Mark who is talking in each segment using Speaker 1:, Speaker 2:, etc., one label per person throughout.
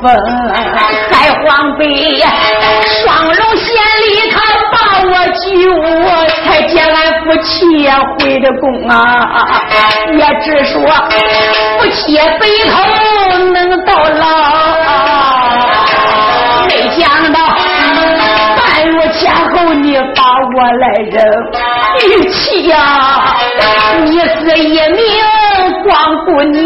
Speaker 1: 风海皇北，双龙县里他把我救，才接俺夫妻回的宫啊！也只说夫妻白头能到老，没想到半路前后你把我来扔，玉器呀，你是一命光顾你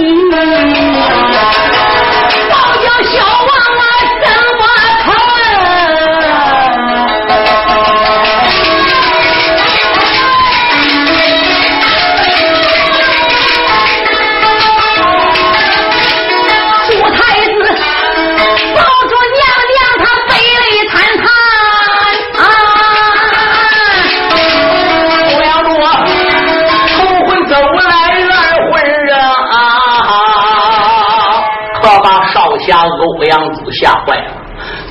Speaker 2: 阳柱吓坏了，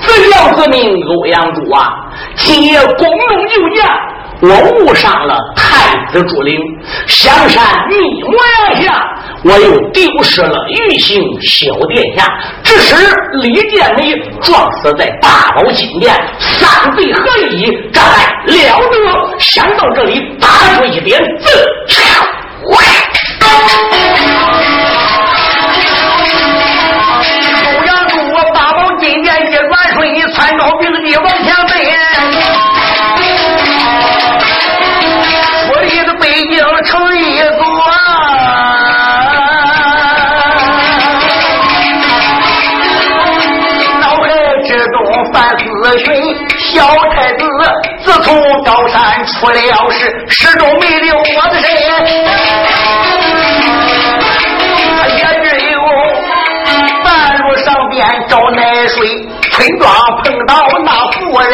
Speaker 2: 怎要子命欧阳柱啊！今夜公龙有见，我误上了太子朱陵，香山密模下，我又丢失了玉姓小殿下，致使李建美撞死在大宝金殿，三罪合一？这还了得！想到这里，打出一点字，出了事，始终没留我的身，也只有半路上边找奶水。村庄碰到那妇人，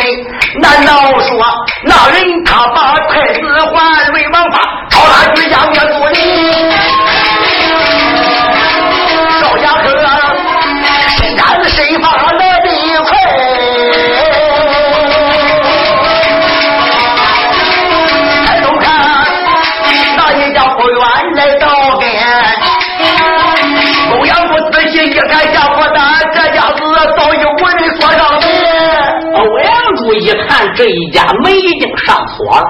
Speaker 2: 看这一家门已经上锁了，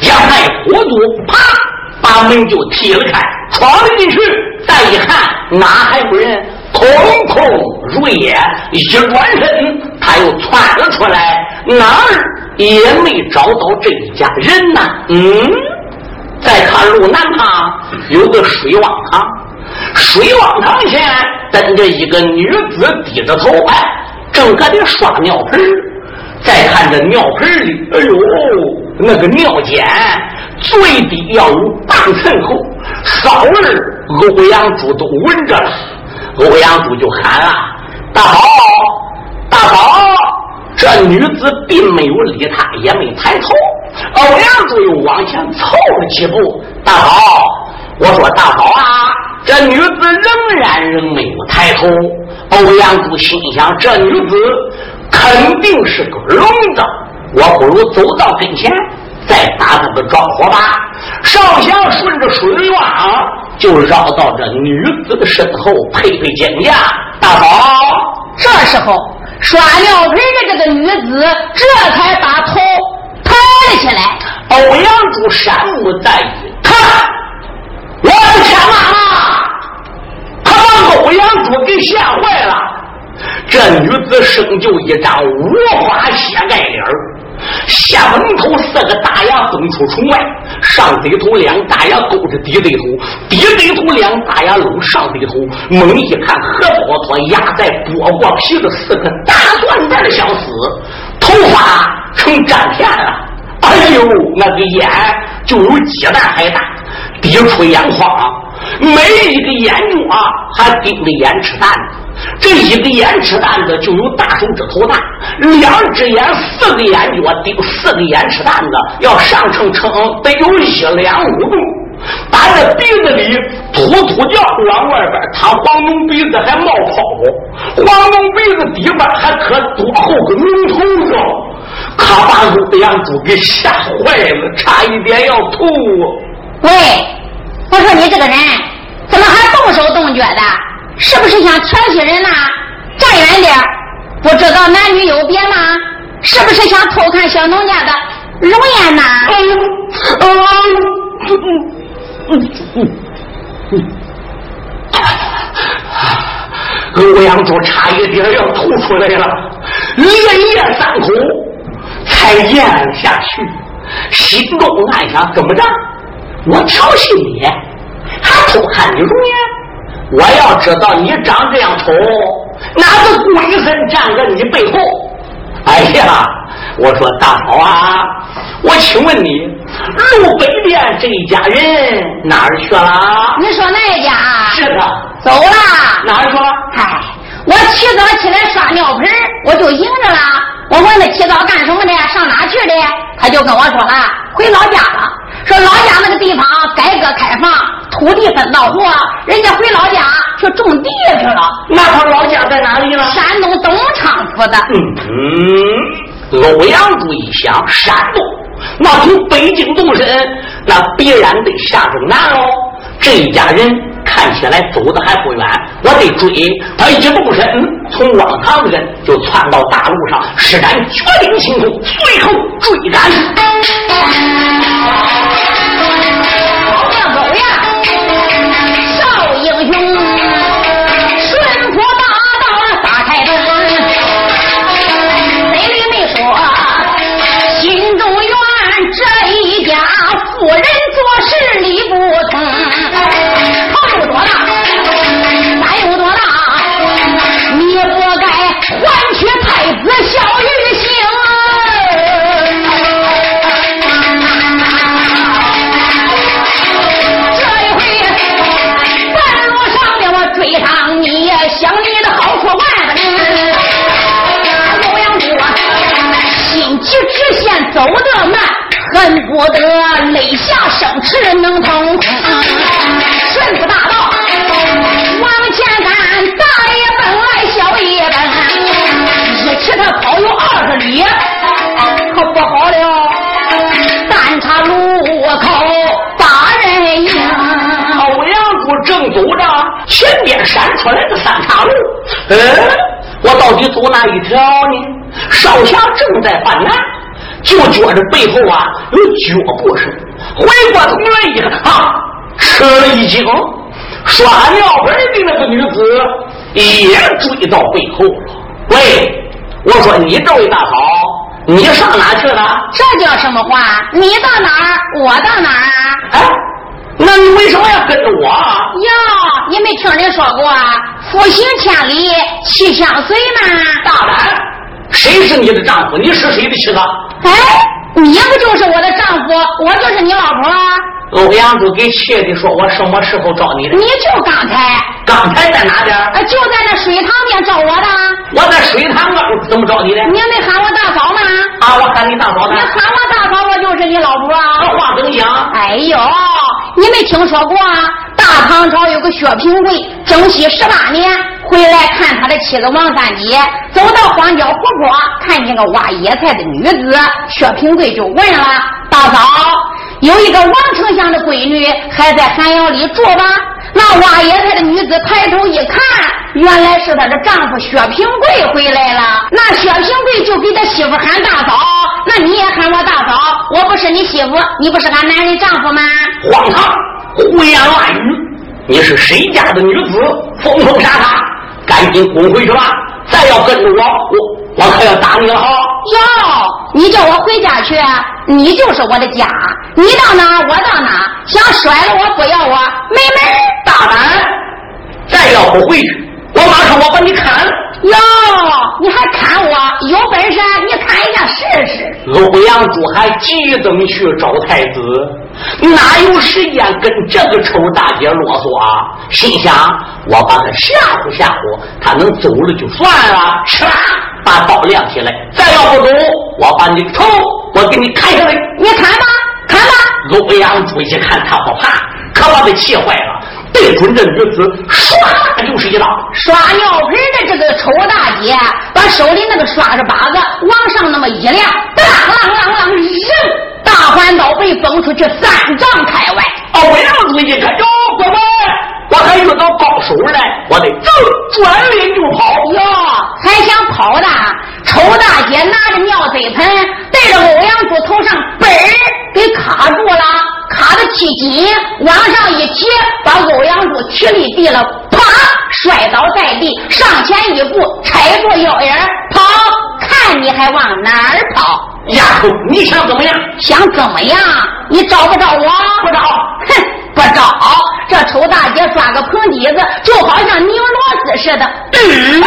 Speaker 2: 杨太糊涂，啪，把门就踢了开，闯了进去。再一看，哪还有人？空空如也。一转身，他又窜了出来，哪儿也没找到这一家人呐。嗯，再看路南旁有个水汪塘，水汪塘前蹲着一个女子，低着头，哎，正搁这刷尿盆儿再看这尿盆里，哎呦，那个尿碱最低要有半寸厚，骚味欧阳珠都闻着了。欧阳珠就喊了：“大宝，大宝！”这女子并没有理他，也没抬头。欧阳珠又往前凑了几步：“大宝，我说大宝啊！”这女子仍然仍没有抬头。欧阳珠心想：这女子。肯定是个聋子，我不如走到跟前，再打他个招呼吧。少侠顺着水洼，就绕到这女子的身后，配配肩胛。大宝，这
Speaker 1: 时候，耍尿盆的这个女子这才把头抬了起来。
Speaker 2: 欧阳柱山木在一看，我的天哪！他把欧阳柱给吓坏了。这女子生就一张五花血盖脸下门口四个大牙蹦出虫外，上嘴头两大牙勾着低嘴头，低嘴头两大牙搂上嘴头。猛一看，何宝托压在剥过皮的四个大断瓣相思，头发成粘片了。哎呦，那个眼就有鸡蛋还大，滴出眼眶，每一个眼睛啊还盯着眼吃蛋。这一个眼吃蛋子就有大手指头大，两只眼四个眼角顶四个眼吃蛋子，要上称称得有一两五重。打这鼻子里突突叫，往外边他黄龙鼻子还冒泡，黄龙鼻子底边还可多厚个龙头子，可把欧阳珠给吓坏了，差一点要吐。
Speaker 1: 喂，我说你这个人怎么还动手动脚的？是不是想调戏人呐？站远点不知道男女有别吗？是不是想偷看小农家的容颜呐？
Speaker 2: 欧阳珠差一点要吐出来了，连咽三口才咽下去，心中暗想：怎么着？我调戏你，还偷看你容颜？我要知道你长这样丑，哪个鬼神站在你背后？哎呀，我说大嫂啊，我请问你，路北边这一家人哪儿去了？
Speaker 1: 你说那家？
Speaker 2: 是的，
Speaker 1: 走了。
Speaker 2: 哪儿去了？
Speaker 1: 嗨，我起早起来刷尿盆，我就迎着了。我问他起早干什么的，上哪去的？他就跟我说了，回老家了。说老家那个地方改革开放，土地分到户，人家回老家去种地去了。
Speaker 2: 那他老家在哪里呢？
Speaker 1: 山东东昌府的。
Speaker 2: 嗯，欧阳柱一想，山东那从北京动身，那必然得下中南喽。这一家人看起来走的还不远。我得追他一直不顾身嗯从往唐人就窜到大路上施展绝顶轻功随后追赶。
Speaker 1: 好狗呀少英雄顺坡大道打开东门。谁也没说心中怨这一家富人做事理不通不得肋下生齿能腾空。顺府大道往前赶，大爷奔来，小爷奔，一骑他跑有二十里，可不好了。三岔路口把人迎，
Speaker 2: 欧阳柱正走着，前边闪出来的三岔路，嗯，我到底走哪一条呢？少侠正在犯难。就觉着背后啊有脚步声，回过头来一看，啊，吃了一惊，刷尿盆的那个女子也追到背后了。喂，我说你这位大嫂，你上哪去了？
Speaker 1: 这叫什么话？你到哪儿，我到哪儿？
Speaker 2: 哎，那你为什么要跟着我？
Speaker 1: 哟，你没听人说过“夫行千里，妻相随”吗？
Speaker 2: 大胆！谁是你的丈夫？你是谁的妻子？
Speaker 1: 哎，你不就是我的丈夫？我就是你老婆。
Speaker 2: 欧阳柱给气的说：“我什么时候找你的？
Speaker 1: 你就刚才，
Speaker 2: 刚才在哪边？
Speaker 1: 就在那水塘边找我的。
Speaker 2: 我在水塘边怎么找你的？
Speaker 1: 你没喊我大嫂吗？
Speaker 2: 啊，我喊你大嫂。
Speaker 1: 你喊我大嫂，我就是你老婆啊。
Speaker 2: 这话怎么讲？
Speaker 1: 哎呦，你没听说过啊？大唐朝有个薛平贵，征西十八年回来看他的妻子王三姐，走到荒郊湖泊，看见个挖野菜的女子，薛平贵就问了大嫂。有一个王丞相的闺女还在寒窑里住吧？那挖野菜的女子抬头一看，原来是她的丈夫薛平贵回来了。那薛平贵就给他媳妇喊大嫂，那你也喊我大嫂，我不是你媳妇，你不是俺男人丈夫吗？
Speaker 2: 荒唐，胡言乱语！你是谁家的女子？疯疯傻傻，赶紧滚回去吧！再要跟着我，我我可要打你了哈！
Speaker 1: 哟，你叫我回家去，你就是我的家，你到哪我到哪，想甩了我不要我，没门！
Speaker 2: 大胆！再要不回去，我马上我把你砍！
Speaker 1: 哟，你还砍我？有本事你砍一下试试！
Speaker 2: 欧阳珠还急等去找太子，哪有时间跟这个臭大姐啰嗦啊？心想我把他吓唬吓唬，他能走了就算了。哧，把刀亮起来，再要不走，我把你头我给你砍下来！
Speaker 1: 你砍吧，砍吧！
Speaker 2: 欧阳珠一看他不怕，可把他气坏了。对准这女子，唰就是一刀。
Speaker 1: 刷尿盆的这个丑大姐，把手里那个刷子把子往上那么一亮，当啷啷啷，扔！大环刀被崩出去三丈开外。
Speaker 2: 欧阳子一看，哟，乖乖，我还遇到高手来，我得走，转脸就跑。
Speaker 1: 哟，还想跑呢？丑大姐拿着尿嘴盆，对着欧阳柱头上嘣儿给卡住了。卡的起紧，往上一提，把欧阳柱踢离地了，啪，摔倒在地，上前一步，踩住腰眼跑，看你还往哪儿跑？
Speaker 2: 丫头，你想怎么样？
Speaker 1: 想怎么样？你找不着我？
Speaker 2: 不找，
Speaker 1: 哼，不找。这丑大姐抓个棚底子，就好像拧螺丝似的。嗯，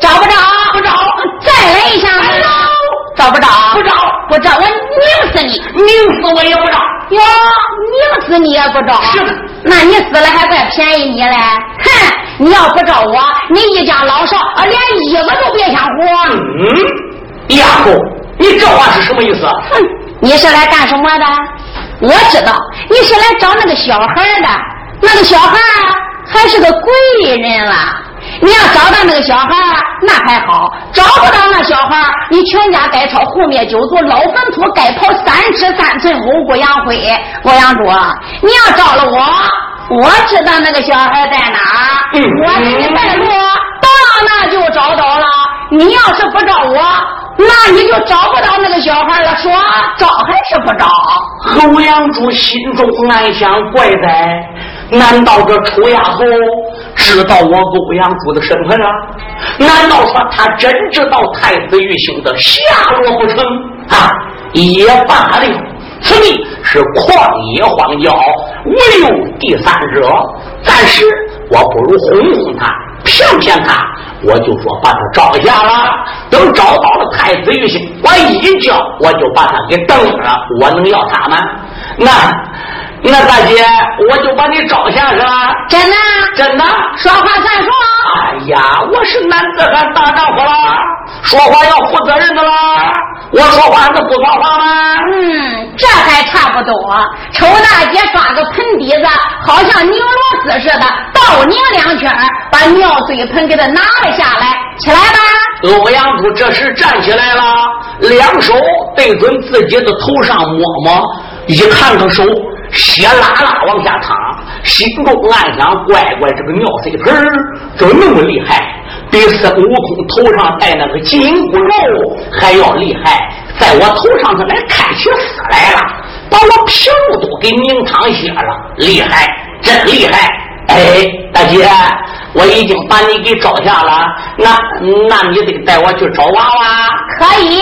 Speaker 1: 找不着，
Speaker 2: 不找，
Speaker 1: 再来一下。找不着，
Speaker 2: 不找，
Speaker 1: 不找，我拧死你！
Speaker 2: 拧死我也不找。
Speaker 1: 哟，拧死你也不找？
Speaker 2: 是的。
Speaker 1: 那你死了还怪便宜你嘞？哼！你要不找我，你一家老少啊，连衣服都别想活。
Speaker 2: 嗯，丫头，你这话是什么意思？
Speaker 1: 哼，你是来干什么的？我知道，你是来找那个小孩的。那个小孩还是个贵人了。你要找到那个小孩那还好；找不到那小孩你全家该抄后灭九族，老坟土该刨三尺三寸，五谷扬灰。欧阳珠，你要找了我，我知道那个小孩在哪我给你带路，到那就找到了。你要是不找我，那你就找不到那个小孩了。说找还是不找？
Speaker 2: 欧阳珠心中暗想：怪哉！难道这丑丫头知道我欧阳珠的身份啊？难道说她真知道太子玉兄的下落不成？啊，也罢了，此地是旷野荒郊，无有第三者。暂时我不如哄哄他，骗骗他，我就说把他找下了。等找到了太子玉玺，我一叫我就把他给蹬了。我能要他吗？那。那大姐，我就把你找下是吧。
Speaker 1: 真的？
Speaker 2: 真的？
Speaker 1: 说话算数。
Speaker 2: 哎呀，我是男子汉大丈夫啦，说话要负责任的啦。我说话能不说话吗？
Speaker 1: 嗯，这还差不多。丑大姐抓个盆底子，好像拧螺丝似的，倒拧两圈，把尿嘴盆给他拿了下来。起来吧。
Speaker 2: 欧阳珠这时站起来了，两手对准自己的头上摸摸，一看看手。血啦啦往下淌，心中暗想：乖乖，这个尿水盆怎么那么厉害？比孙悟空头上戴那个紧箍咒还要厉害，在我头上他来看起丝来了，把我皮肉都给拧淌血了，厉害，真厉害！哎，大姐，我已经把你给招下了，那那你得带我去找娃娃。
Speaker 1: 可以，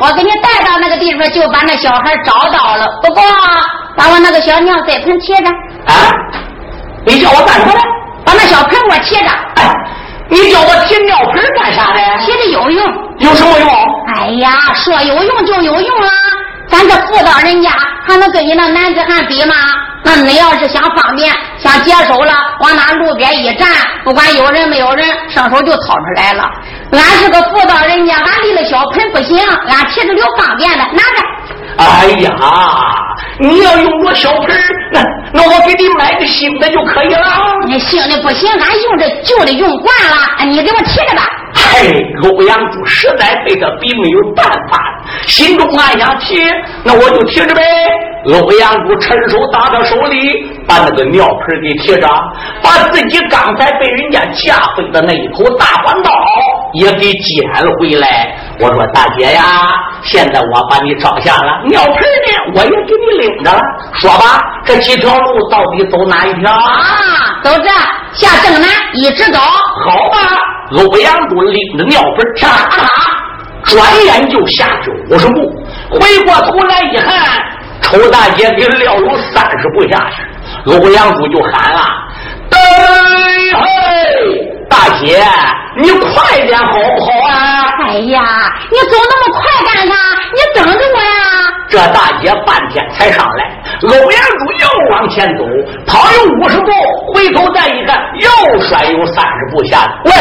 Speaker 1: 我给你带到那个地方，就把那小孩找到了。不过。把我那个小尿塞盆提着
Speaker 2: 啊！你叫我干什么？
Speaker 1: 把那小盆给我提着。
Speaker 2: 哎，你叫我提尿盆干啥的？
Speaker 1: 提着有用。
Speaker 2: 有什么用？
Speaker 1: 哎呀，说有用就有用啊！咱这妇道人家还能跟你那男子汉比吗？那你要是想方便、想解手了，往那路边一站，不管有人没有人，上手就掏出来了。俺是个妇道人家，俺立了小盆不行，俺提着溜方便的，拿着。
Speaker 2: 哎呀，你要用我小盆那那我给你买个新的就可以了。
Speaker 1: 那新的不行，俺用这旧的用惯了。你给我提着吧。
Speaker 2: 嘿，欧阳柱实在被他逼没有办法，心中暗想：提，那我就提着呗。欧阳柱趁手打到手里，把那个尿盆给提着，把自己刚才被人家架飞的那一口大环刀也给捡回来。我说大姐呀，现在我把你找下了，尿盆呢我也给你拎着了。说吧，这几条路到底走哪一条
Speaker 1: 啊？走这，下正南，一直走。
Speaker 2: 好吧，欧阳珠拎着尿盆，啪啪，转眼就下去五十步，回过头来一看。丑大姐给撂有三十步下去，欧阳珠就喊了：“等嘿，大姐，你快点好不好啊？”“
Speaker 1: 哎呀，你走那么快干啥？你等着我呀！”
Speaker 2: 这大姐半天才上来，欧阳珠又往前走，跑有五十步，回头再一看，又摔有三十步下来。喂！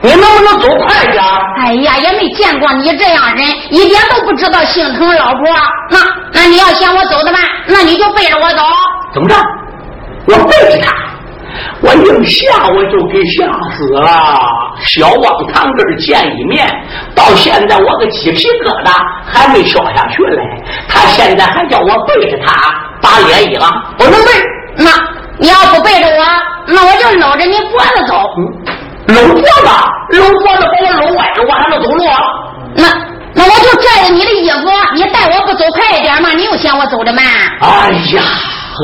Speaker 2: 你能不能走快点？
Speaker 1: 哎呀，也没见过你这样人，一点都不知道心疼老婆。那那你要嫌我走的慢，那你就背着我走。
Speaker 2: 怎么着？我背着他，我硬吓我就给吓死了。小王堂根见一面，到现在我个鸡皮疙瘩还没消下去嘞。他现在还叫我背着他打脸一了，不能背。
Speaker 1: 那你要不背着我，那我就搂着你脖子走。
Speaker 2: 搂脖子，搂脖子把我搂歪了，我还能走路？
Speaker 1: 那那我就拽着你的衣服，你带我不走快一点吗？你又嫌我走的慢？
Speaker 2: 哎呀，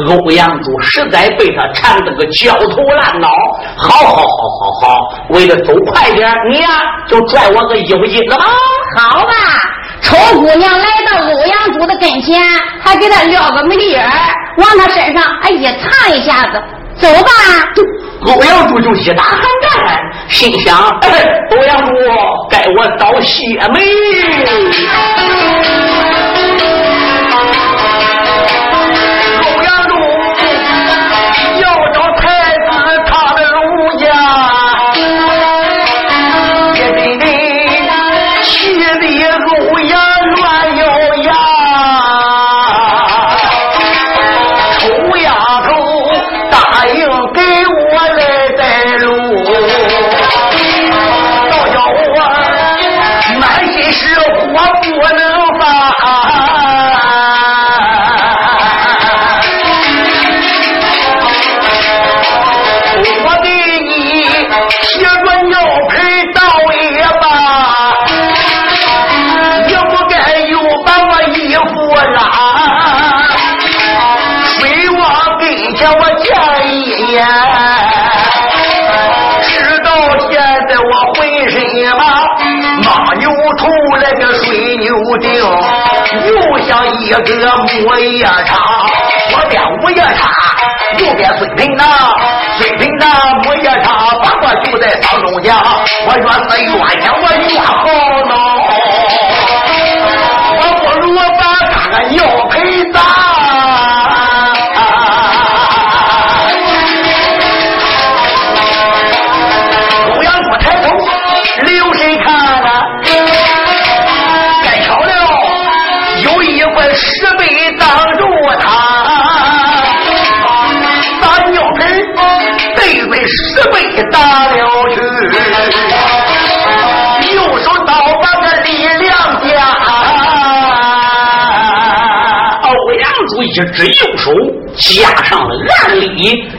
Speaker 2: 欧阳珠实在被他缠得个焦头烂脑。好好好好好，为了走快点，你呀就拽我个衣服襟子吧。
Speaker 1: 好吧，丑姑娘来到欧阳珠的跟前，还给他撂个眉眼往他身上哎一擦一下子。走吧，
Speaker 2: 欧阳珠就一打寒战，心想：欧阳珠该我早谢没？
Speaker 3: 一个木叶叉，左边木叶叉，右边水平呐，水平呐，木叶叉，把我就在当中间，我越是越想我越好恼，我不如把他个尿盆砸。打了去，右手刀把个力量加。
Speaker 2: 欧阳珠一只右手加上了暗力，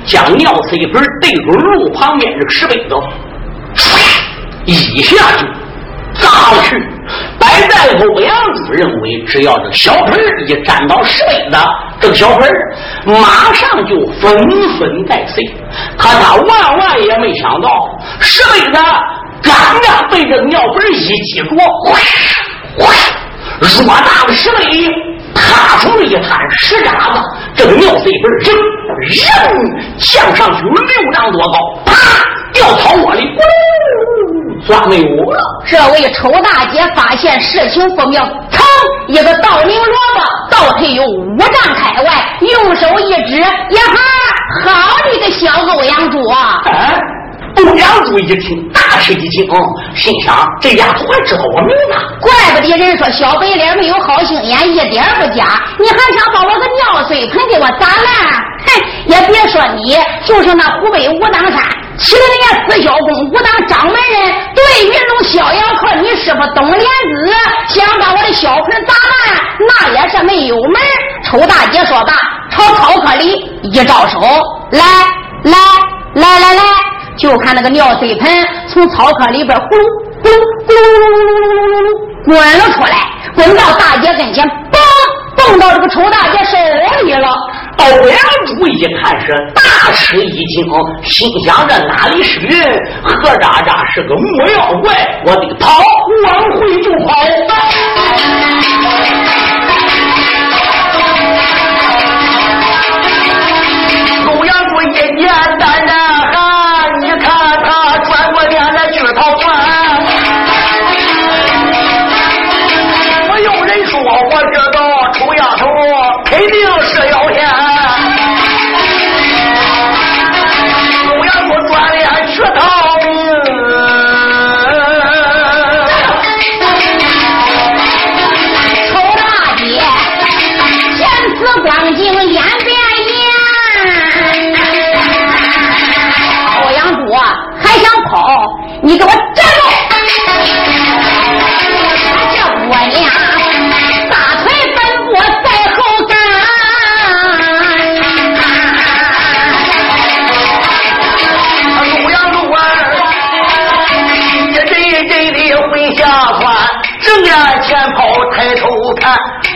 Speaker 2: 将尿水盆对准路旁边这个石碑子，一下就砸了去。摆在欧阳子认为，只要这小盆一沾到石碑子，这个小盆马上就纷纷带碎。可他万万也没想到，石碑子刚刚被这个尿盆一击着，哗哗，偌大的石碑塌出了一滩石渣子。这个尿水盆扔扔向上去六丈多高，啪掉草窝里，咕噜钻没有了。
Speaker 1: 这位丑大姐发现事情不妙，噌，一个倒拧萝卜倒退有五丈开外，用手一指，呀哈，好你个小欧阳珠啊！
Speaker 2: 欧阳珠一听，大吃一惊，心想：这丫头还知道我名字，
Speaker 1: 怪不得人说小白脸没有好心眼，一点不假。你还想把我个尿水盆给我砸烂？哼，也别说你，就是那湖北武当山，起了人家四小公武当掌门人，对云龙逍遥客，你师傅董莲子想把我的小盆砸烂，那也是没有门。丑大姐说罢，朝草窠里一招手，来来来来来，就看那个尿水盆从草窠里边咕噜咕噜呼噜噜噜噜噜噜噜滚了出来，滚到大姐跟前，嘣，蹦到这个丑大姐手里了。
Speaker 2: 欧阳珠一看是大吃一惊，心想这哪里是人？何渣渣是个木妖怪！我得跑，往回就跑。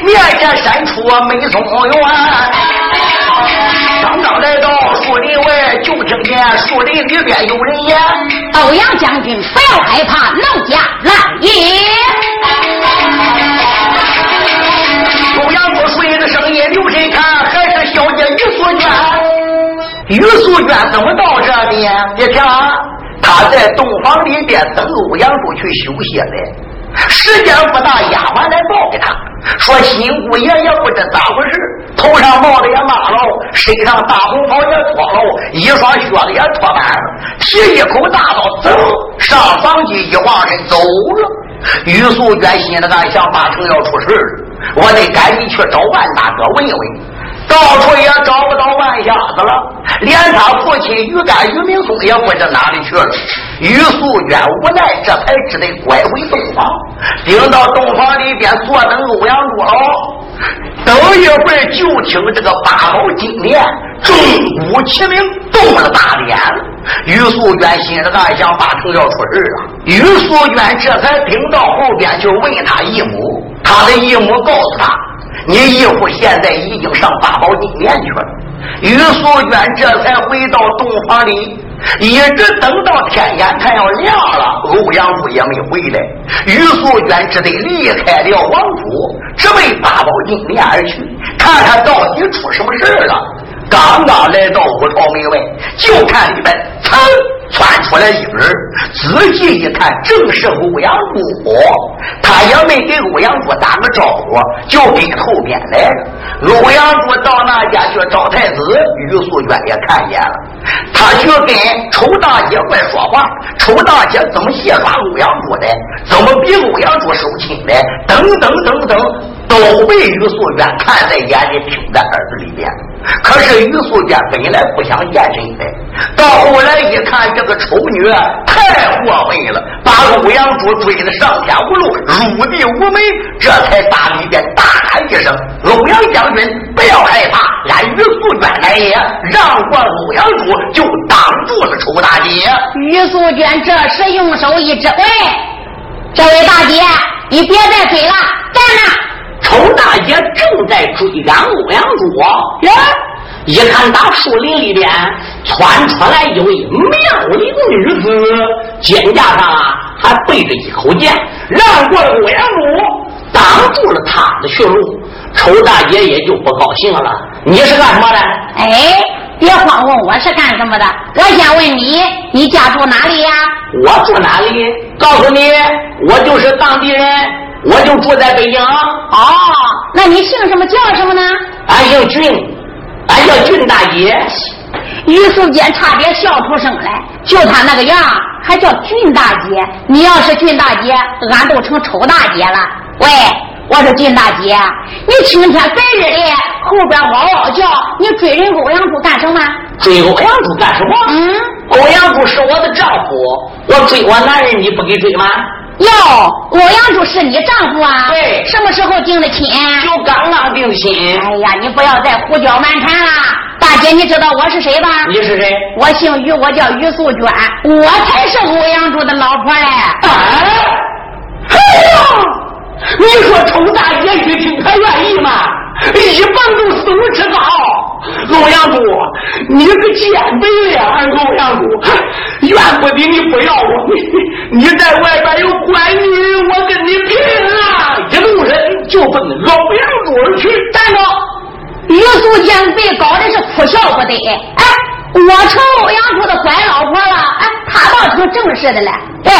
Speaker 3: 面前闪出美松园。刚刚来到树林外，就听见树林里边有人言：“
Speaker 1: 欧阳将军不要害怕，奴家来也。
Speaker 3: 欧阳珠顺的声音留神看，还是小姐于素娟。于素娟怎么到这边？别听啊，她在洞房里边等欧阳珠去休息嘞。时间不大，丫鬟来报给他说：“新姑爷也不知咋回事，头上帽子也麻了，身上大红袍也脱了，一双靴子也脱半了，提一口大刀，走上房去，一晃身走了。”于素娟心里暗想：八成要出事了，我得赶紧去找万大哥问问。到处也找不到万瞎子了，连他父亲于干、于明松也不知哪里去了。于素娟无奈，这才只得拐回洞房，顶到洞房里边坐等欧阳珠了。等一会儿，就听这个八宝金莲钟鼓齐鸣，动了大脸。于素娟心里暗想：八成要出事了。于素娟这才顶到后边去问他义母，他的义母告诉他。你义父现在已经上八宝金莲去了，于素娟这才回到洞房里，一直等到天眼看要亮了，欧阳珠也没回来。于素娟只得离开了王府，直奔八宝金莲而去，看看到底出什么事了。刚刚来到五朝门外，就看里边噌窜出来一人，仔细一看，正是欧阳珠。他也没给欧阳珠打个招呼，就跟后边来了。欧阳珠到那家去找太子，于素娟也看见了，他去跟丑大姐快说话。丑大姐怎么戏耍欧阳珠的？怎么比欧阳珠收亲的？等等等等，都被于素娟看在眼里，听在耳朵里边。可是于素娟本来不想见人的，到后来一看，这个丑女太过分了，把欧阳珠追得上天无路，入地无门，这才打里边大喊一声：“欧阳将军，不要害怕，俺于素娟来也！”让过欧阳珠，就挡住了丑大姐。
Speaker 1: 于素娟这时用手一指：“喂，这位大姐，你别再追了，站那！”
Speaker 2: 丑大姐正在追赶欧阳珠，呀，一看打树林里边窜出来一位妙龄女子，肩胛上啊还背着一口剑，让过了欧阳珠，挡住了他的去路。丑大姐也就不高兴了。你是干什么的？
Speaker 1: 哎，别慌问我是干什么的，我先问你，你家住哪里呀？
Speaker 2: 我住哪里？告诉你，我就是当地人。我就住在北京。
Speaker 1: 哦，那你姓什么叫什么呢？
Speaker 2: 俺姓俊，俺叫俊大姐。
Speaker 1: 于素娟差点笑出声来，就他那个样，还叫俊大姐。你要是俊大姐，俺都成丑大姐了。喂，我说俊大姐，你青天白日的后边嗷嗷叫，你追人欧阳柱干什么？
Speaker 2: 追欧阳柱干什么？
Speaker 1: 嗯，
Speaker 2: 欧阳柱是我的丈夫，我追我男人你不给追吗？
Speaker 1: 哟，欧阳柱是你丈夫啊？
Speaker 2: 对。
Speaker 1: 什么时候定的亲？
Speaker 2: 就刚刚定亲。
Speaker 1: 哎呀，你不要再胡搅蛮缠了。大姐，你知道我是谁吧？
Speaker 2: 你是谁？
Speaker 1: 我姓于，我叫于素娟，我才是欧阳柱的老婆嘞。
Speaker 2: 哎呀，你说丑大姐一听她愿意吗？一蹦都四五尺高。欧阳柱，你个贱贼呀！欧阳柱，怨不得你不要我，你你在外边有官女，我跟你拼啊！一路人就奔欧阳柱而去。
Speaker 1: 站住！于素娟被搞的是哭笑不得。哎，我成欧阳柱的乖老婆了。哎，他倒挺正式的了。对，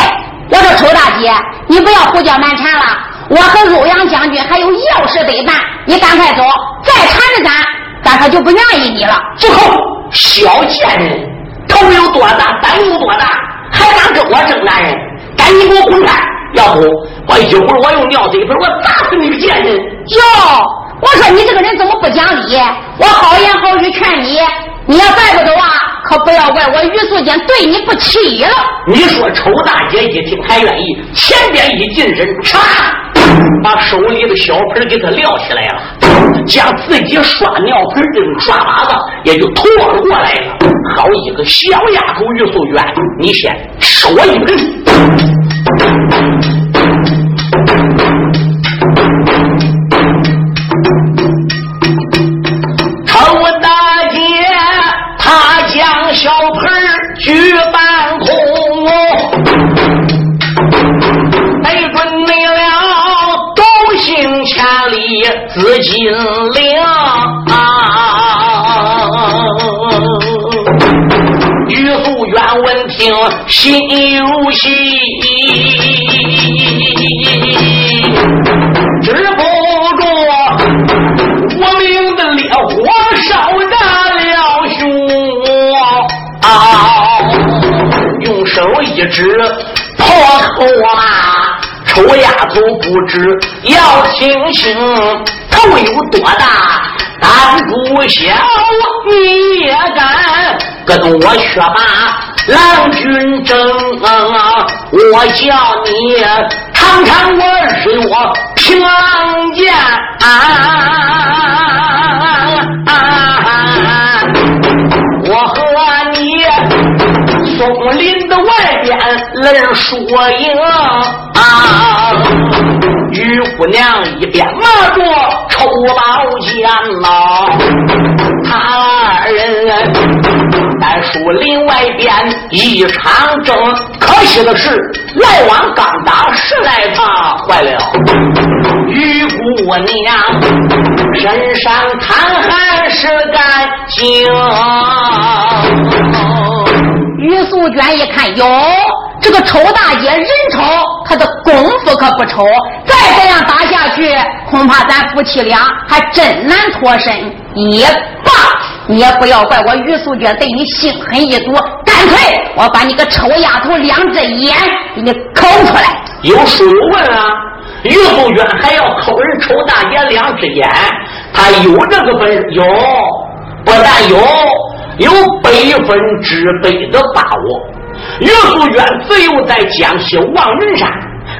Speaker 1: 我说丑大姐，你不要胡搅蛮缠了。我和欧阳将军还有要事得办，你赶快走。再缠着咱，咱可就不愿意你了。
Speaker 2: 住口！小贱人，头有多大，胆有多大，还敢跟我争男人？赶紧给我滚开！要不我一会儿我用尿水盆我砸死你个贱人！
Speaker 1: 哟。我说你这个人怎么不讲理？我好言好语劝你，你要再不走啊，可不要怪我于素娟对你不起了。
Speaker 2: 你说丑大姐一听还愿意，前边一进身，嚓，把手里的小盆给他撂起来了，将自己刷尿盆的刷把子也就拖了过来了。好一个小丫头于素娟，你先吃我一盆。心有喜，止不住我命的烈火烧炸了胸啊！用手一指破口啊！臭丫头不知要听清醒。头有多大胆不小，你也敢跟我学吧郎君争？我叫你尝尝我日月平郎剑，我和你松林的外边论输赢啊！于姑娘一边拿着抽宝剑呐，他二人树林外边一场争。可惜的是，来往刚打十来趟，坏了。于姑娘身上淌汗是干净。
Speaker 1: 于素娟一看，哟。这个丑大姐人丑，她的功夫可不丑。再这样打下去，恐怕咱夫妻俩还真难脱身。也罢，你也不要怪我于素娟对你心狠意毒，干脆我把你个臭丫头两只眼给你抠出来。
Speaker 2: 有书有问啊，于素娟还要抠人丑大姐两只眼，她有这个本事，有，不但有，有百分之百的把握。于素娟自幼在江西望云山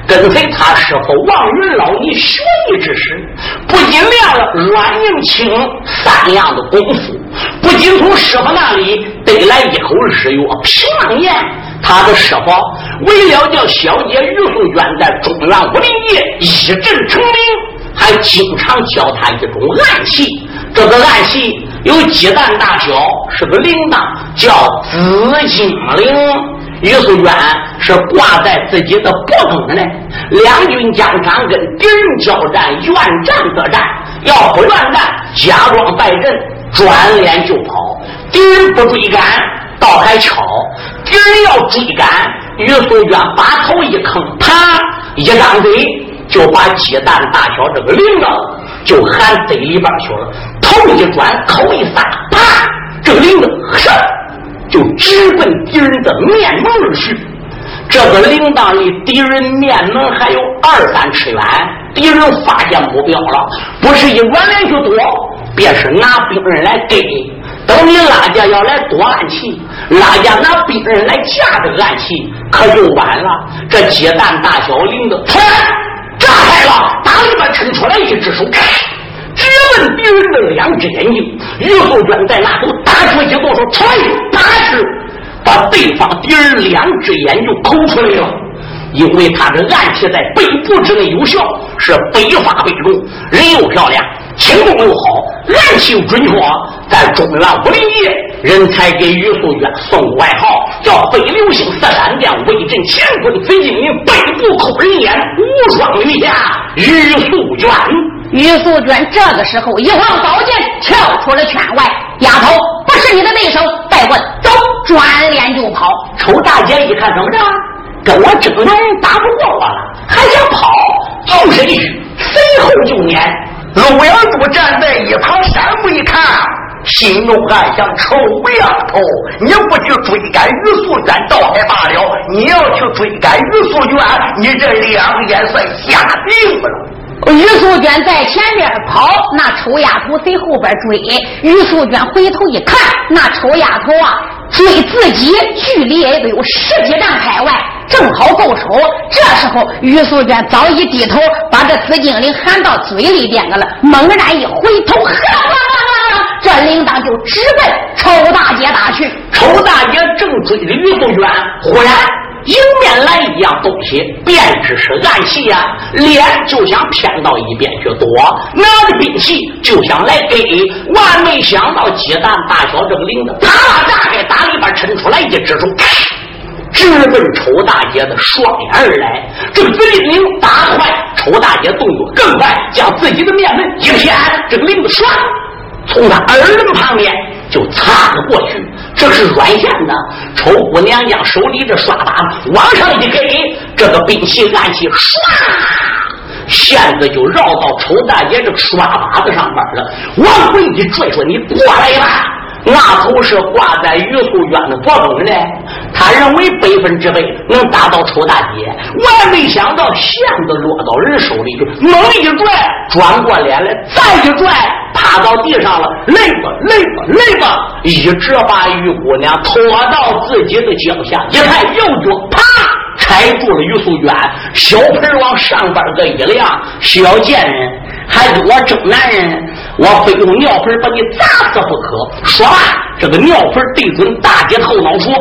Speaker 2: 跟随他师傅王云老尼学艺之时，不仅练了软硬轻三样的功夫，不仅从师傅那里得来一口日月平浪剑，他的师傅为了叫小姐岳素娟在中原武林界一阵成名，还经常教他一种暗器。这个暗器有鸡蛋大小，是个铃铛，叫紫金铃。于素娟是挂在自己的脖子上的，两军将长跟敌人交战，愿战则战，要不愿战，假装败阵，转脸就跑。敌人不追赶，倒还巧；敌人要追赶，于素娟把头一坑，啪，一张嘴就把鸡蛋大小这个铃铛就含嘴里边去了。头一转，口一撒，啪，这个铃铛上。就直奔敌人的面门而去。这个铃铛离敌人面门还有二三尺远，敌人发现目标了，不是一转脸就躲，便是拿兵刃来跟。等你拉家要来夺暗器，拉家拿兵人来架这个暗器，可就晚了。这鸡蛋大小铃子突然炸开了，打里边抻出来一只手，敌人的两只眼睛。于素娟在那头打出一动手，唰，打是把对方敌人两只眼就抠出来了。因为他的暗器在背部之内有效，是百发百中，人又漂亮，轻功又好，暗器又准确。在中原武林界，人才给于素娟送外号叫“北流星三闪电，威震乾坤飞金陵，背部扣人眼，无双女侠于素娟。
Speaker 1: 于素娟这个时候一晃宝剑跳出了圈外，丫头不是你的对手，再问走，转脸就跑。
Speaker 2: 丑大姐一看怎么着？跟我这个男人打不过我了，还想跑，就是一句，随后就撵。
Speaker 3: 陆阳柱站在一旁，山目一看，心中暗想：臭丫头，你不去追赶于素娟倒还罢了，你要去追赶于素娟，你这两眼算瞎定了。
Speaker 1: 于素娟在前边跑，那丑丫头在后边追。于素娟回头一看，那丑丫头啊，追自己距离也得有十几丈开外，正好够手。这时候，于素娟早已低头，把这紫金铃含到嘴里边个了，猛然一回头，哈哈，这铃铛就直奔丑大姐打去。
Speaker 2: 丑大姐正追着于素娟，忽然。迎面来一样东西，便知是暗器呀，脸就想偏到一边去躲，拿着兵器就想来给，万没想到鸡蛋大小这个铃子，啪炸开，打里边抻出来一只手，直奔丑大姐的双眼而来。这个紫金铃打快，丑大姐动作更快，将自己的面门一偏，这个铃子唰，从他耳轮旁边就擦了过去。这是软线呢。丑姑娘将手里这刷把子往上一给，这个兵器暗器唰，线子就绕到丑大爷这个刷把子上边了。往回一拽，说：“你过来吧。”那头是挂在于素院的脖子里的，他认为百分之百能打到丑大姐，万没想到线子落到人手里，就猛一拽，转过脸来，再一拽。趴到地上了，累吧累吧累吧，一直把于姑娘拖到自己的脚下，一看右脚，啪，踩住了于素娟，小盆往上边个一亮，小贱人，还跟我争男人，我非用尿盆把你砸死不可。说完，这个尿盆对准大姐后脑勺，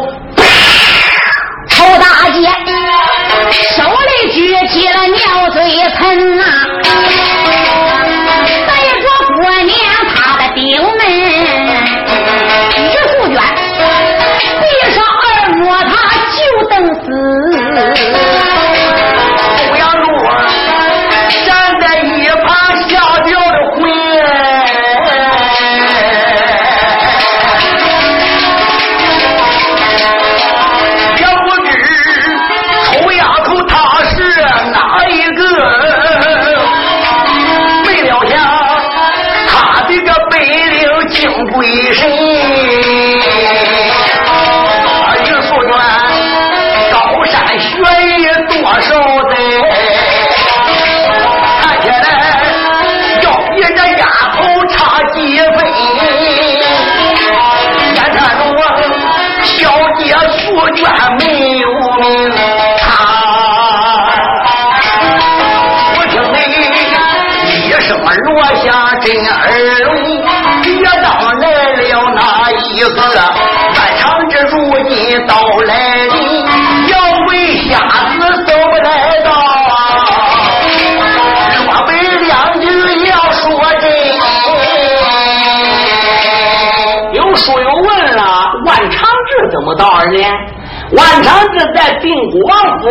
Speaker 2: 长志在定国王府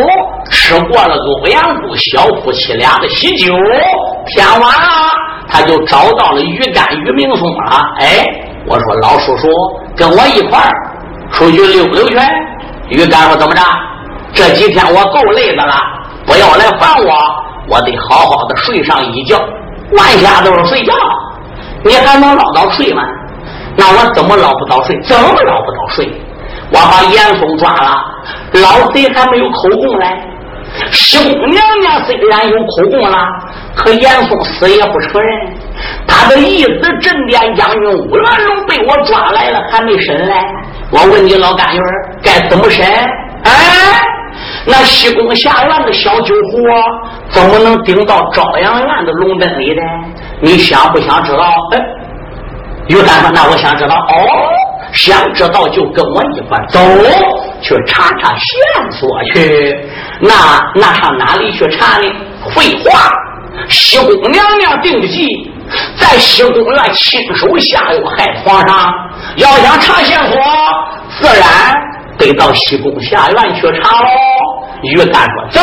Speaker 2: 吃过了欧阳柱小夫妻俩的喜酒，天晚了，他就找到了于干、于明松了。哎，我说老叔叔，跟我一块儿出去溜溜圈？于干说怎么着？这几天我够累的了，不要来烦我，我得好好的睡上一觉。晚下都是睡觉，你还能捞到睡吗？那我怎么捞不到睡？怎么捞不到睡？我把严嵩抓了，老贼还没有口供嘞。西宫娘娘虽然有口供了，可严嵩死也不承认。他的意思，镇殿将军吴元龙被我抓来了，还没审来。我问你老干员该怎么审？哎，那西宫下院的小酒壶怎么能顶到朝阳院的龙灯里呢？你想不想知道？哎，于大夫，那我想知道。哦，想知道就跟我一块走去查查线索去。那那上哪里去查呢？废话，西宫娘娘定的计。在西宫院亲手下药害皇上，要想查线索，自然得到西宫下院去查喽。于干说：“走，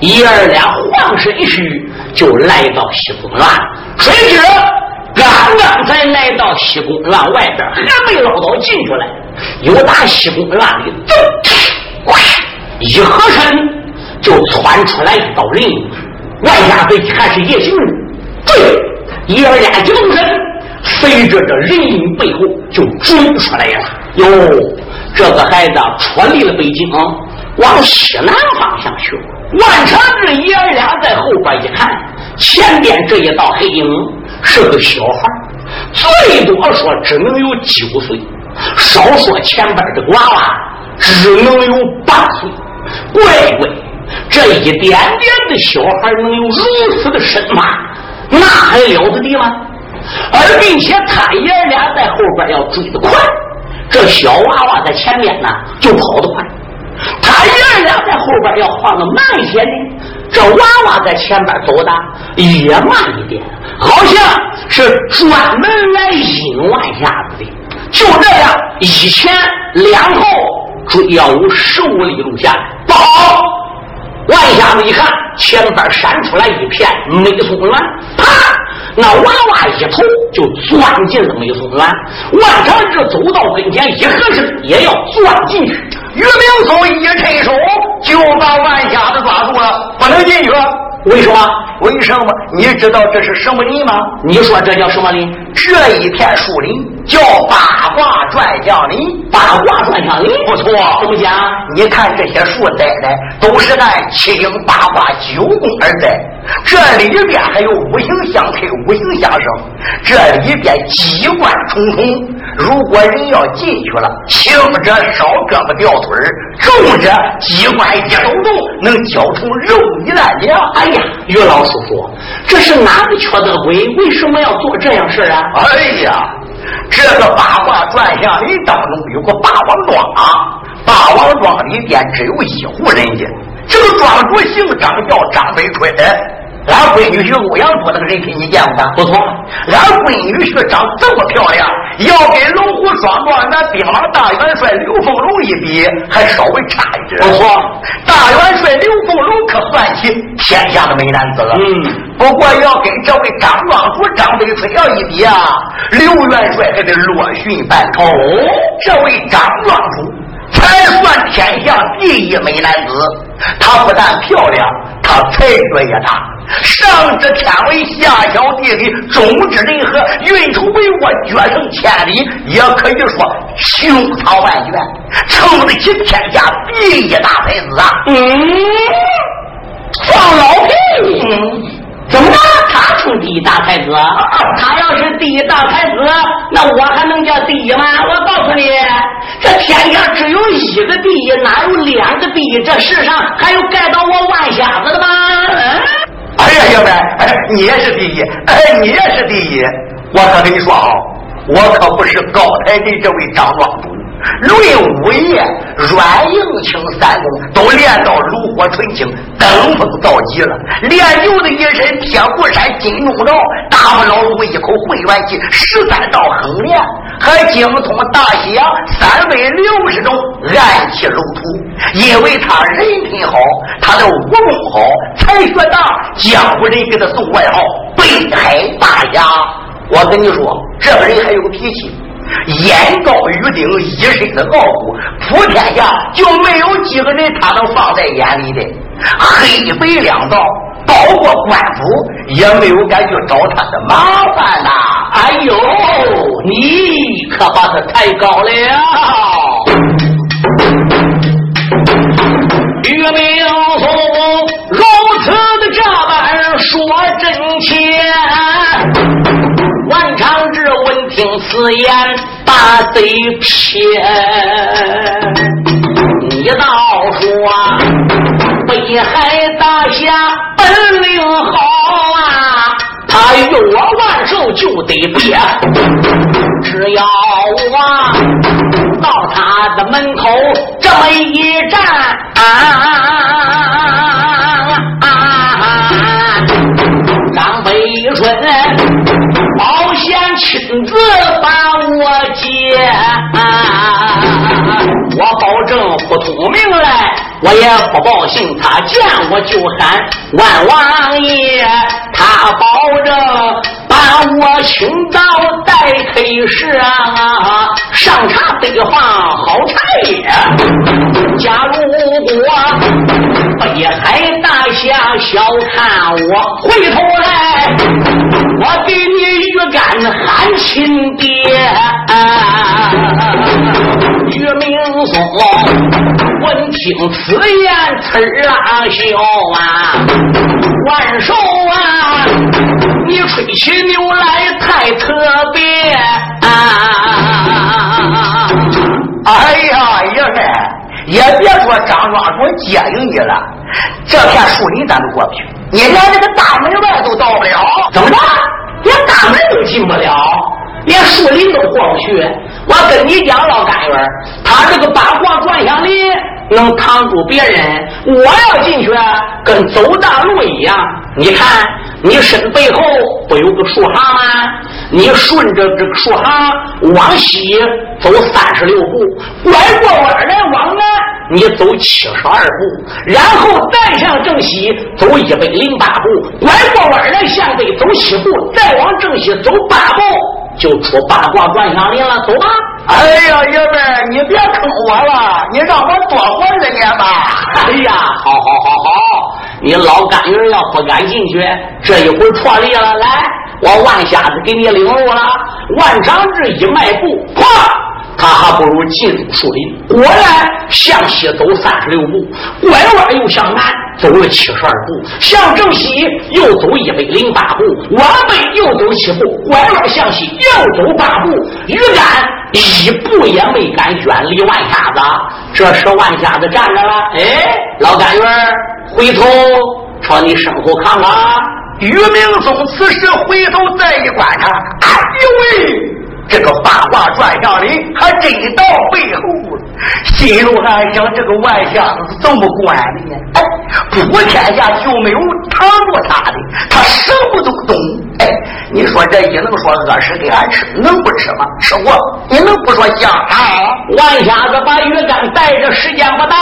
Speaker 2: 一二两晃身须就来到西宫院。谁知刚刚才来到西宫院外边，还没捞到进去来，又打西宫院里咚，一合身就窜出来一道人影。外家子一看是叶行，对。爷俩一动身，随着这人影背后就追出来了。哟，这个孩子脱离了北京，往西南方向去。万长志爷俩在后边一看，前边这一道黑影是个小孩，最多说只能有九岁，少说前边这个娃娃只能有八岁。乖乖，这一点点的小孩能有如此的身马？那还了得地吗？而并且他爷俩在后边要追得快，这小娃娃在前面呢就跑得快。他爷俩在后边要放得慢些呢，这娃娃在前边走的也慢一点，好像是专门来引万下子的。就这样，一前两后追要有十五里路下来，不好。万瞎子一看，前边闪出来一片美松兰，啪！那娃娃一头就钻进了美松兰。万长志走到跟前，一合身也要钻进去。
Speaker 3: 于明松一伸手就把万瞎子抓住了，不能进去。
Speaker 2: 为什么？
Speaker 3: 为什么？你知道这是什么林吗？
Speaker 2: 你说这叫什么林？
Speaker 3: 这一片树林叫八卦转向林。
Speaker 2: 八卦转向林，
Speaker 3: 不错。
Speaker 2: 怎么讲？
Speaker 3: 你看这些树栽的都是按七星八卦九宫而栽，这里边还有五行相克，五行相生，这里边机关重重。如果人要进去了，轻者少胳膊掉腿重者机关一抖动，能搅出肉泥烂粮。
Speaker 2: 哎呀，于老师傅，这是哪个缺德鬼？为什么要做这样事啊？
Speaker 3: 哎呀，这个八卦转向林当中有个霸王庄，霸王庄里边只有一户人家，这个庄主姓张，叫张北春。俺闺女婿欧阳波那个人品你见过吗？
Speaker 2: 不错，
Speaker 3: 俺闺女婿长这么漂亮，要跟龙虎双庄那兵马大元帅刘凤龙一比，还稍微差一点。
Speaker 2: 不错，
Speaker 3: 大元帅刘凤龙可算起天下的美男子了。
Speaker 2: 嗯，
Speaker 3: 不过要跟这位张庄主张北春要一比啊，刘元帅还得落逊半筹。这位张庄主才算天下第一美男子，他不但漂亮，他才学也大。上知天文，下晓地理，中知人和，运筹帷幄，决胜千里，也可以说雄苍万卷，称得起天下第一大才子啊！
Speaker 2: 嗯，放老屁！怎么着？他称第一大才子？他要是第一大才子，那我还能叫第一吗？我告诉你，这天下只有一个第一，哪有两个第一？这世上还有盖到我万瞎子的吗？嗯。
Speaker 3: 哎呀，兄弟，哎，你也是第一，哎，你也是第一。我可跟你说啊，我可不是高台的这位张庄主。论武艺，软硬轻三功都练到炉火纯青，登峰造极了。练就的一身铁布衫、金钟罩，大不老祖一口混元气，十三道横练，还精通大西洋三百六十种暗器路途。因为他人品好，他的武功好，才学大，江湖人给他送外号“北海大侠”。我跟你说，这个人还有个脾气。眼高于顶，一身的傲骨，普天下就没有几个人他能放在眼里的。黑白两道，包括官府，也没有敢去找他的麻烦呐。
Speaker 2: 哎呦，你可把他抬高了。岳明松如此的这般说真切。闻听此言，把嘴撇。你倒说北海大侠本领好啊，他与我万寿就得别。只要我到他的门口这么一站。啊来，我也不报信。他见我就喊万王爷，他保证把我请到待客室啊，上茶得放好茶叶。假如果北海大侠小看我，回头来我给你。预感喊亲爹，于明松闻听此言，呲啦笑啊！万寿啊，你吹起牛来太特别啊！
Speaker 3: 哎呀，爷们，也别说张庄主接应你了，这片树林咱都过不去，你连这个大门外都到不了，
Speaker 2: 怎么着？连大门都进不了，连树林都过不去。我跟你讲，老干员，他这个八卦转向林能扛住别人，我要进去跟走大路一样。你看，你身背后不有个树行吗？你顺着这个树行往西走三十六步，拐过弯来往南，你走七十二步，然后再向正西走一百零八步，拐过弯来向北走七步，再往正西走八步，就出八卦转向林了。走吧。
Speaker 3: 哎呀，爷们，你别坑我了，你让我多活二年吧。
Speaker 2: 哎呀，好好好好，你老干鱼要不敢进去，这一会儿错例了。来，我万瞎子给你领路了。万长志一迈步，咵。他还不如进入树林。果然向西走三十六步，拐弯又向南走了七十二步，向正西又走一百零八步，往北又走七步，拐弯向西又走八步。于干一步也没敢远离万瞎子。这时万瞎子站着了，哎，老干员回头朝你身后看看。
Speaker 3: 于明松此时回头再一观察，哎呦喂！这个八卦转向里还真到背后了，心中还想：这个万相子怎么管的呢？哎，普天下就没有挡住他的，他什么都懂。哎，你说这一能说饿死给俺吃，能不吃吗？吃过，你能不说香啊？
Speaker 2: 万瞎子把鱼竿带着，时间不大，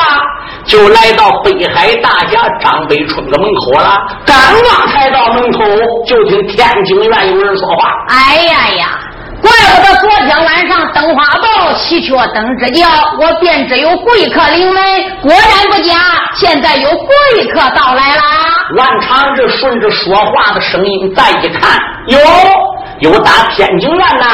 Speaker 2: 就来到北海大侠张北春的门口了。刚刚才到门口，就听天津院有人说话：“
Speaker 1: 哎呀呀！”怪不得昨天晚上灯花报喜鹊登枝叫，我便知有贵客临门。果然不假，现在有贵客到来啦！
Speaker 2: 万长志顺着说话的声音再一看，哟，有打天津院呐！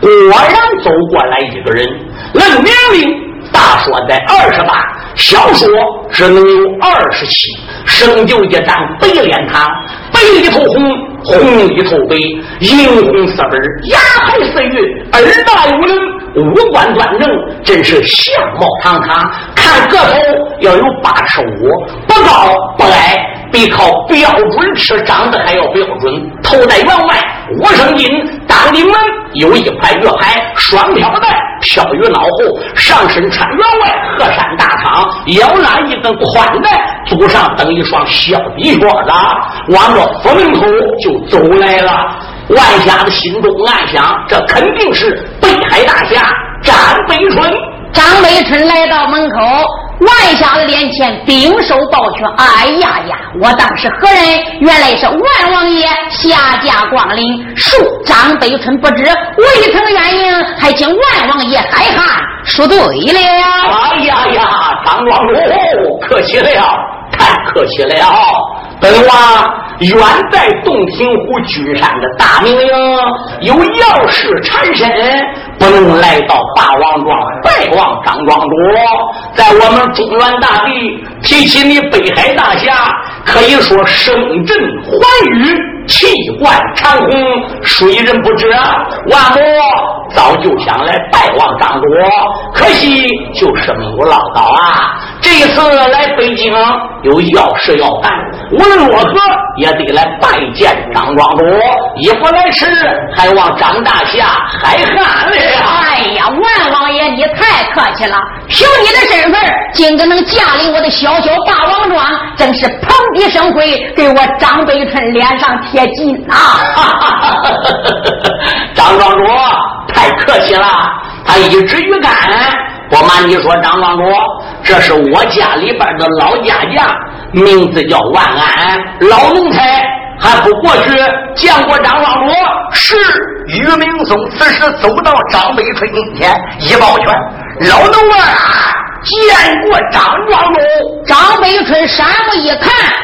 Speaker 2: 果然走过来一个人，论年龄大说在二十八，小说只能有二十七，生就一张白脸膛，白里头红。红里透白，银红色本，牙白似玉，耳大有棱，五官端正，真是相貌堂堂。看个头要有八尺五，不高不矮。比靠标准吃长得还要标准，头戴员外五升金，当顶门有一块玉牌，双飘带飘于脑后，上身穿员外鹤山大氅，腰拉一根宽带，足上蹬一双小皮靴子，往着府门口就走来了。万家的心中暗想：这肯定是北海大侠张北春。
Speaker 1: 张北春来到门口。万瞎子脸前顶首抱拳，哎呀呀！我当是何人？原来是万王爷下驾光临，恕张北春不知，未曾远迎，还请万王爷海涵说对了。
Speaker 2: 哎呀呀，张庄主客气了，太客气了。本王远在洞庭湖君山的大名营，有要事缠身，不能来到霸王庄拜望张庄主。在我们中原大地提起你北海大侠，可以说声震寰宇，气贯长虹，谁人不知？万母早就想来拜望张卓，可惜就是没有唠叨啊。这一次来北京有要事要办，无论如何也得来拜见张庄主。一不来迟，还望张大侠海涵了。
Speaker 1: 哎呀，万王爷，你太客气了！凭你的身份，今个能驾临我的小小霸王庄，真是蓬荜生辉，给我张北村脸上贴金呐！
Speaker 2: 张庄主太客气了，他一直于干。不瞒你说，张庄主，这是我家里边的老家将，名字叫万安，老奴才还不过去见过张庄主。
Speaker 3: 是于明松此时走到张北春跟前，一抱拳，老奴啊，见过张庄主。
Speaker 1: 张，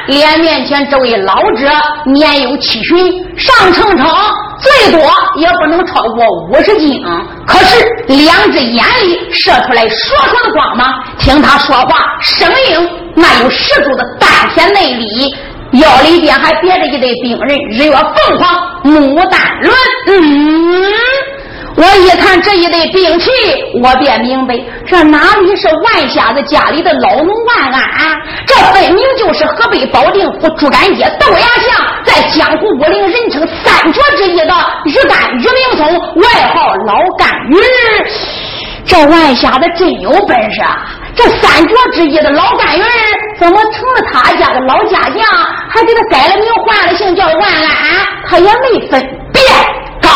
Speaker 1: 脸面前这位老者年有七旬，上秤称。最多也不能超过五十斤，可是两只眼里射出来烁烁的光芒，听他说话声音那有十足的丹田内力，腰里边还别着一对兵刃，日月凤凰牡丹轮。嗯，我一看这一对兵器，我便明白，这哪里是万瞎子家里的老农万安，这分明就是河北保定府朱干街豆芽巷。在江湖武林人称三绝之一的于干鱼明松，外号老干鱼。这万瞎子真有本事啊！这三绝之一的老干鱼怎么成了他家的老家将？还给他改了名，换了姓，叫万安。他也没分别。告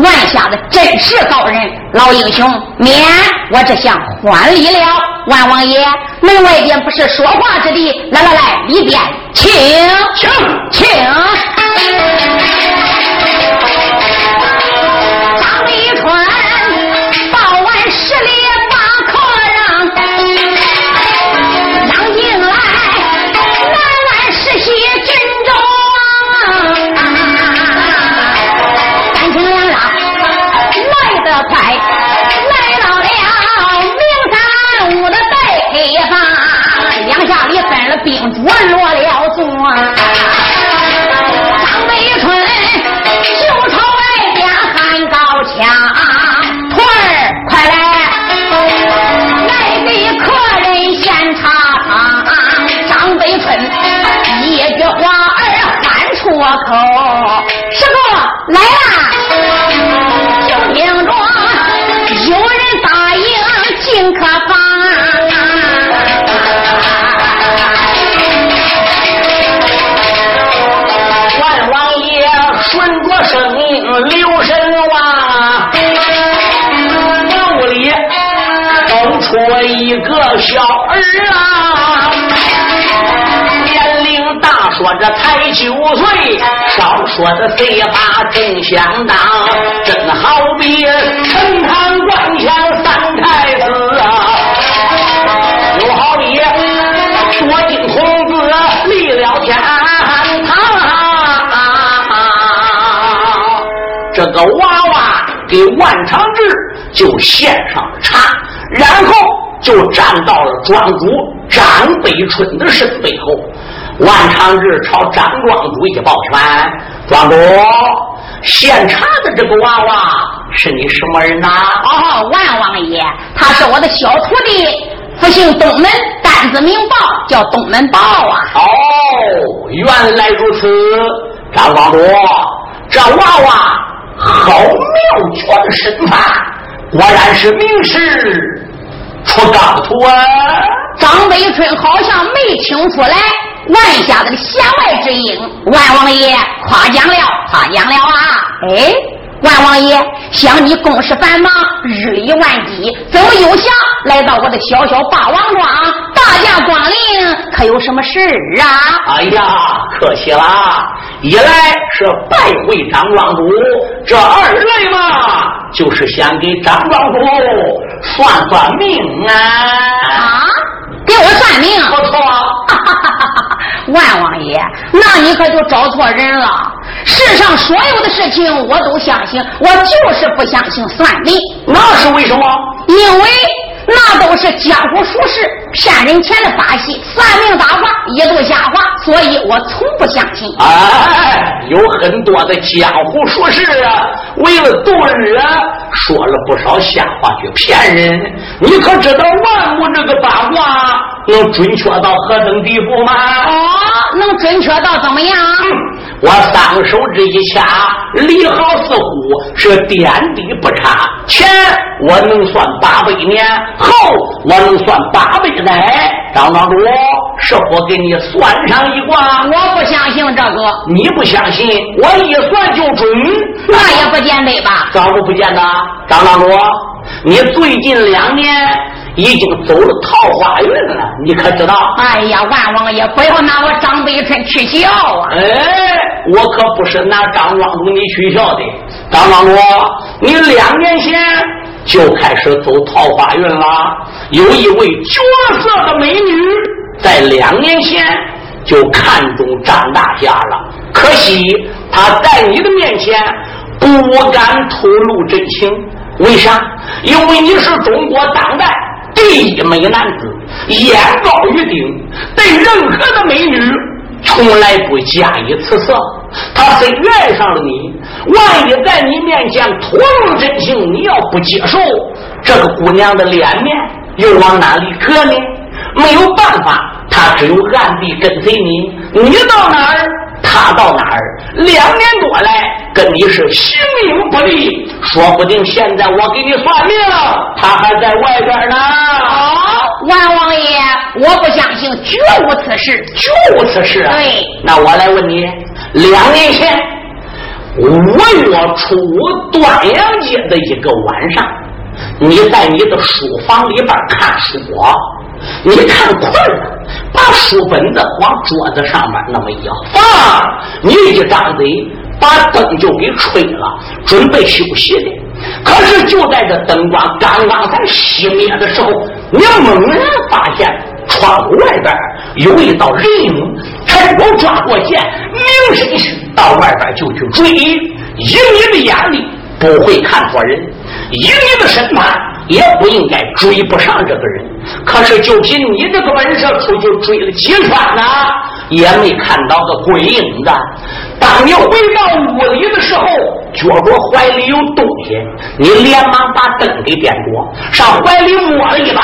Speaker 1: 万下的真是高人，老英雄免我这厢还礼了。万王爷，门外边不是说话之地，来来来，里边请
Speaker 2: 请
Speaker 1: 请。
Speaker 2: 这才九岁，少说的嘴巴真相当，真好比陈塘关前三太子啊，又好比多金童子立了天堂。这个娃娃给万长志就献上了茶，然后就站到了庄主张北春的身背后。万长志朝张庄主一抱拳：“庄主，现查的这个娃娃是你什么人呐？”“
Speaker 1: 哦，万王爷，他是我的小徒弟，复姓东门，单字名豹，叫东门豹啊。”“
Speaker 2: 哦，原来如此，张庄主，这娃娃好妙绝的身法，果然是名师出高徒啊！”
Speaker 1: 张北春好像没听出来。万家子的弦外之音，万王爷夸奖了，夸奖了啊！哎，万王爷，想你公事繁忙，日理万机，怎么又想来到我的小小霸王庄？大驾光临，可有什么事啊？
Speaker 2: 哎呀，客气了，一来是拜会张庄主，这二来嘛，就是想给张庄主算算命啊！
Speaker 1: 啊，给我算命？
Speaker 2: 不错。
Speaker 1: 万王爷，那你可就找错人了。世上所有的事情我都相信，我就是不相信算命。
Speaker 2: 那是为什么？
Speaker 1: 因为那都是江湖术士骗人钱的把戏，算命八卦一度瞎话，所以我从不相信。
Speaker 2: 哎，有很多的江湖术士啊，为了度日啊，说了不少瞎话去骗人。你可知道万物这个八卦能准确到何等地步吗？
Speaker 1: 哦，能准确到怎么样？
Speaker 2: 我三个手指一掐，离好似乎是点滴不差。前我能算八百年，后我能算八百载。张庄主，是否给你算上一卦？
Speaker 1: 我不相信这个。
Speaker 2: 你不相信，我一算就准。
Speaker 1: 那也不见得吧？
Speaker 2: 庄主不见得。张庄主，你最近两年已经走了桃花运了，你可知道？
Speaker 1: 哎呀，万王爷，不要拿我张北春取笑啊！
Speaker 2: 哎。我可不是拿张庄主你取笑的，张庄主，你两年前就开始走桃花运了。有一位绝色的美女，在两年前就看中张大侠了，可惜她在你的面前不敢吐露真情。为啥？因为你是中国当代第一美男子，眼高于顶，对任何的美女。从来不加以辞色，他虽爱上了你，万一在你面前吐露真情，你要不接受，这个姑娘的脸面又往哪里搁呢？没有办法，他只有暗地跟随你，你到哪儿，他到哪儿。两年多多来，跟你是形影不离，说不定现在我给你算命，他还在外边呢。
Speaker 1: 万王爷，我不相信，绝无此事，
Speaker 2: 绝无此事啊！
Speaker 1: 对，
Speaker 2: 那我来问你，两年前五月初五端阳节的一个晚上，你在你的书房里边看书，你看困了，把书本子往桌子上面那么一放，你一张嘴，把灯就给吹了，准备休息的。可是就在这灯光刚刚才熄灭的时候，你猛然发现窗户外边有一道人影，趁手抓过剑，明身去到外边就去追。以你的眼力不会看错人，以你的身法也不应该追不上这个人。可是就凭你这个本事，出去追了几圈呢，也没看到个鬼影子。当你回到屋里的时候，觉着怀里有东西，你连忙把灯给点着，上怀里摸了一把，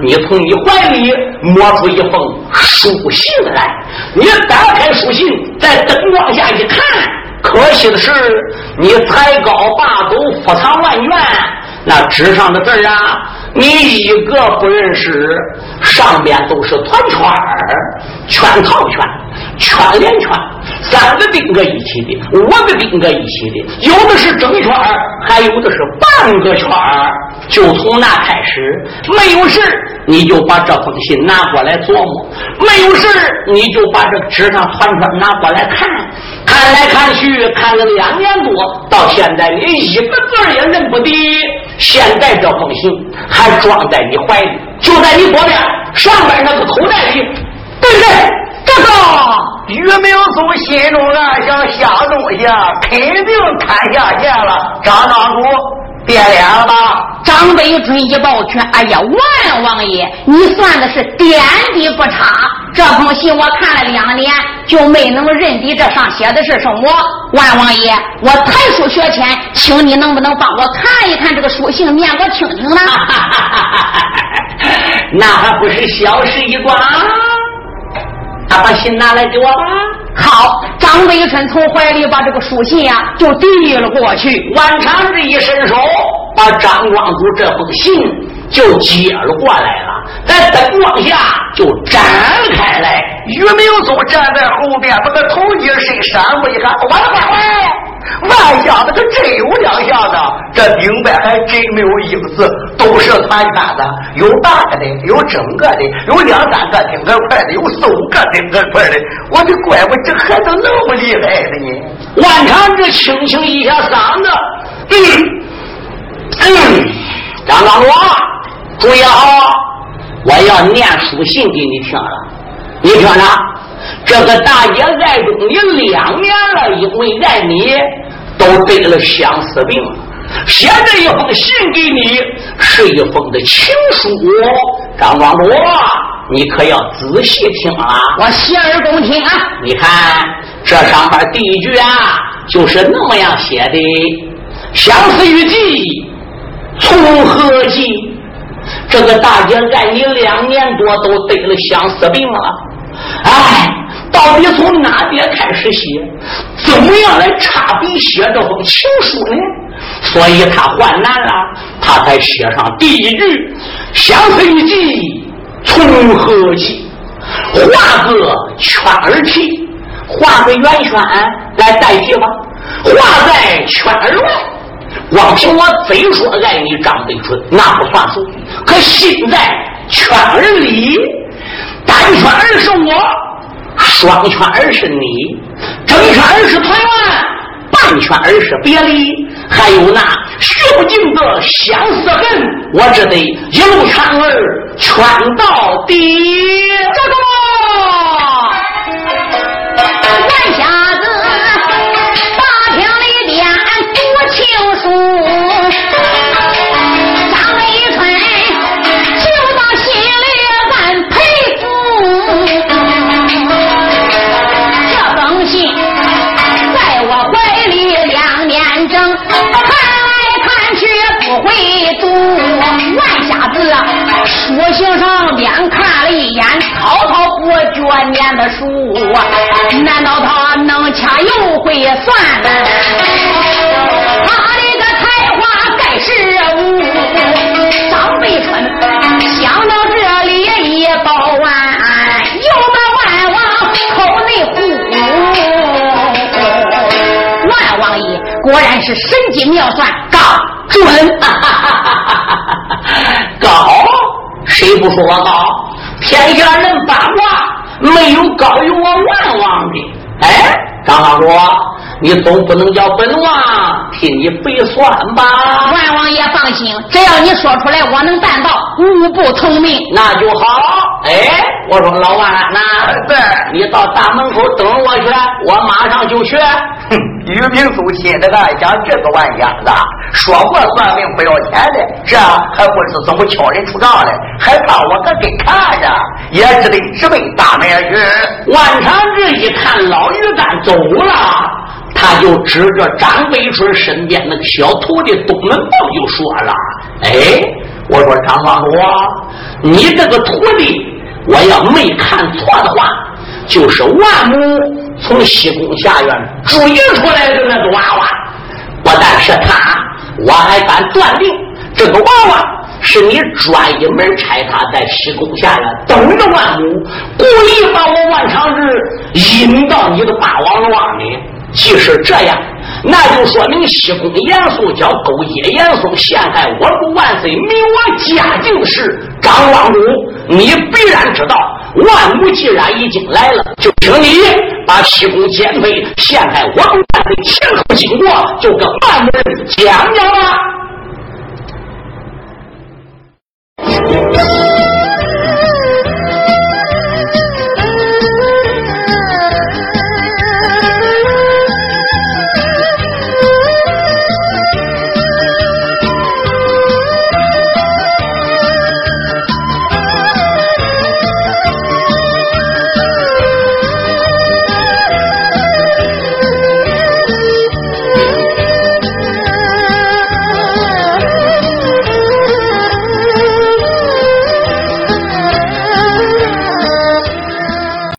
Speaker 2: 你从你怀里摸出一封书信来。你打开书信，在灯光下一看，可惜的是，你才高八斗，腹藏万卷，那纸上的字啊，你一个不认识，上面都是团圈、圈套圈、圈连圈。三个钉搁一起的，五个钉搁一起的，有的是整圈还有的是半个圈就从那开始，没有事你就把这封信拿过来琢磨；没有事你就把这纸上团团拿过来看，看来看去看了两年多，到现在连一个字也认不得。现在这封信还装在你怀里，就在你左边上边那个口袋里，对不对？这个
Speaker 3: 于明松心中暗想：下东西肯定摊下线了。张庄主变脸了吧？
Speaker 1: 张北春一抱拳：“哎呀，万王爷，你算的是点滴不差。这封信我看了两年，就没能认得这上写的是什么。万王爷，我才疏学浅，请你能不能帮我看一看这个书信，念我听听呢？
Speaker 2: 那还不是小事一桩。”他把信拿来给我吧。
Speaker 1: 好，张北春从怀里把这个书信呀就递了过去。
Speaker 2: 万长志一伸手，把张光祖这封信就接了过来了，在灯光下就展开来。
Speaker 3: 于明宗站在后边，把他头一伸，闪过一看，完了完了！万下子可真有两下子，这顶边还真没有一个字，都是团圈的，有大个的，有整个的，有两三个顶个块的，有四五个顶个块的。我的乖乖，这孩子那么厉害的呢！
Speaker 2: 万长志轻轻一下嗓子，嗯嗯，张刚罗，注意好，我要念书信给你听了，你听着。这个大姐爱中你两年了，因为爱你都得了相思病。写这一封信给你，是一封的情书。张庄主，你可要仔细听啊！
Speaker 1: 我洗耳恭听啊！
Speaker 2: 你看这上面第一句啊，就是那么样写的：相思雨季，从何起？这个大姐爱你两年多，都得了相思病了。哎，到底从哪点开始写？怎么样来插笔写这封情书呢？所以他患难了，他才写上第一句：“相思一季从何起？”画个圈儿题，画个圆圈来代替吧。画在圈儿外，光凭我嘴说爱你张北春那不算数，可心在圈儿里，单圈儿是我，双圈儿是你，整圈儿是团圆，半圈儿是别离。还有那学不尽的相思恨，我只得一路唱儿圈到底。
Speaker 1: 这个不绝念的书，难道他能掐又会算？他的个才华盖世无，张北春想到这里一抱完，又把万王口内呼。万王爷果然是神机妙算，高。准，
Speaker 2: 高，谁不说我高？天下人八卦，没有高于我万王的。哎，张老说，你总不能叫本王替你背算吧？
Speaker 1: 万王爷放心，只要你说出来，我能办到，无不从命。
Speaker 2: 那就好。哎，我说老万呐，
Speaker 3: 对，
Speaker 2: 你到大门口等我去，我马上就去。
Speaker 3: 哼，于平苏心里暗想：这个玩家子，说过算命不要钱的，这还不知怎么敲人出账的，还怕我搁给看着，也只得直奔大门去。
Speaker 2: 万长志一看老于干走了，他就指着张北春身边那个小徒弟东门豹就说了：“哎，我说张庄主，你这个徒弟。”我要没看错的话，就是万母从西宫下院追出来的那个娃娃。不但是他，我还敢断定，这个娃娃是你专一门差他在西宫下院等着万母，故意把我万长志引到你的霸王庄里。即使这样，那就说明西宫严嵩叫勾结严嵩陷害我主万岁，明我嘉靖时，张庄主，你必然知道万物既然已经来了就请你把西宫减肥陷害我们的前后经过就跟万人讲讲了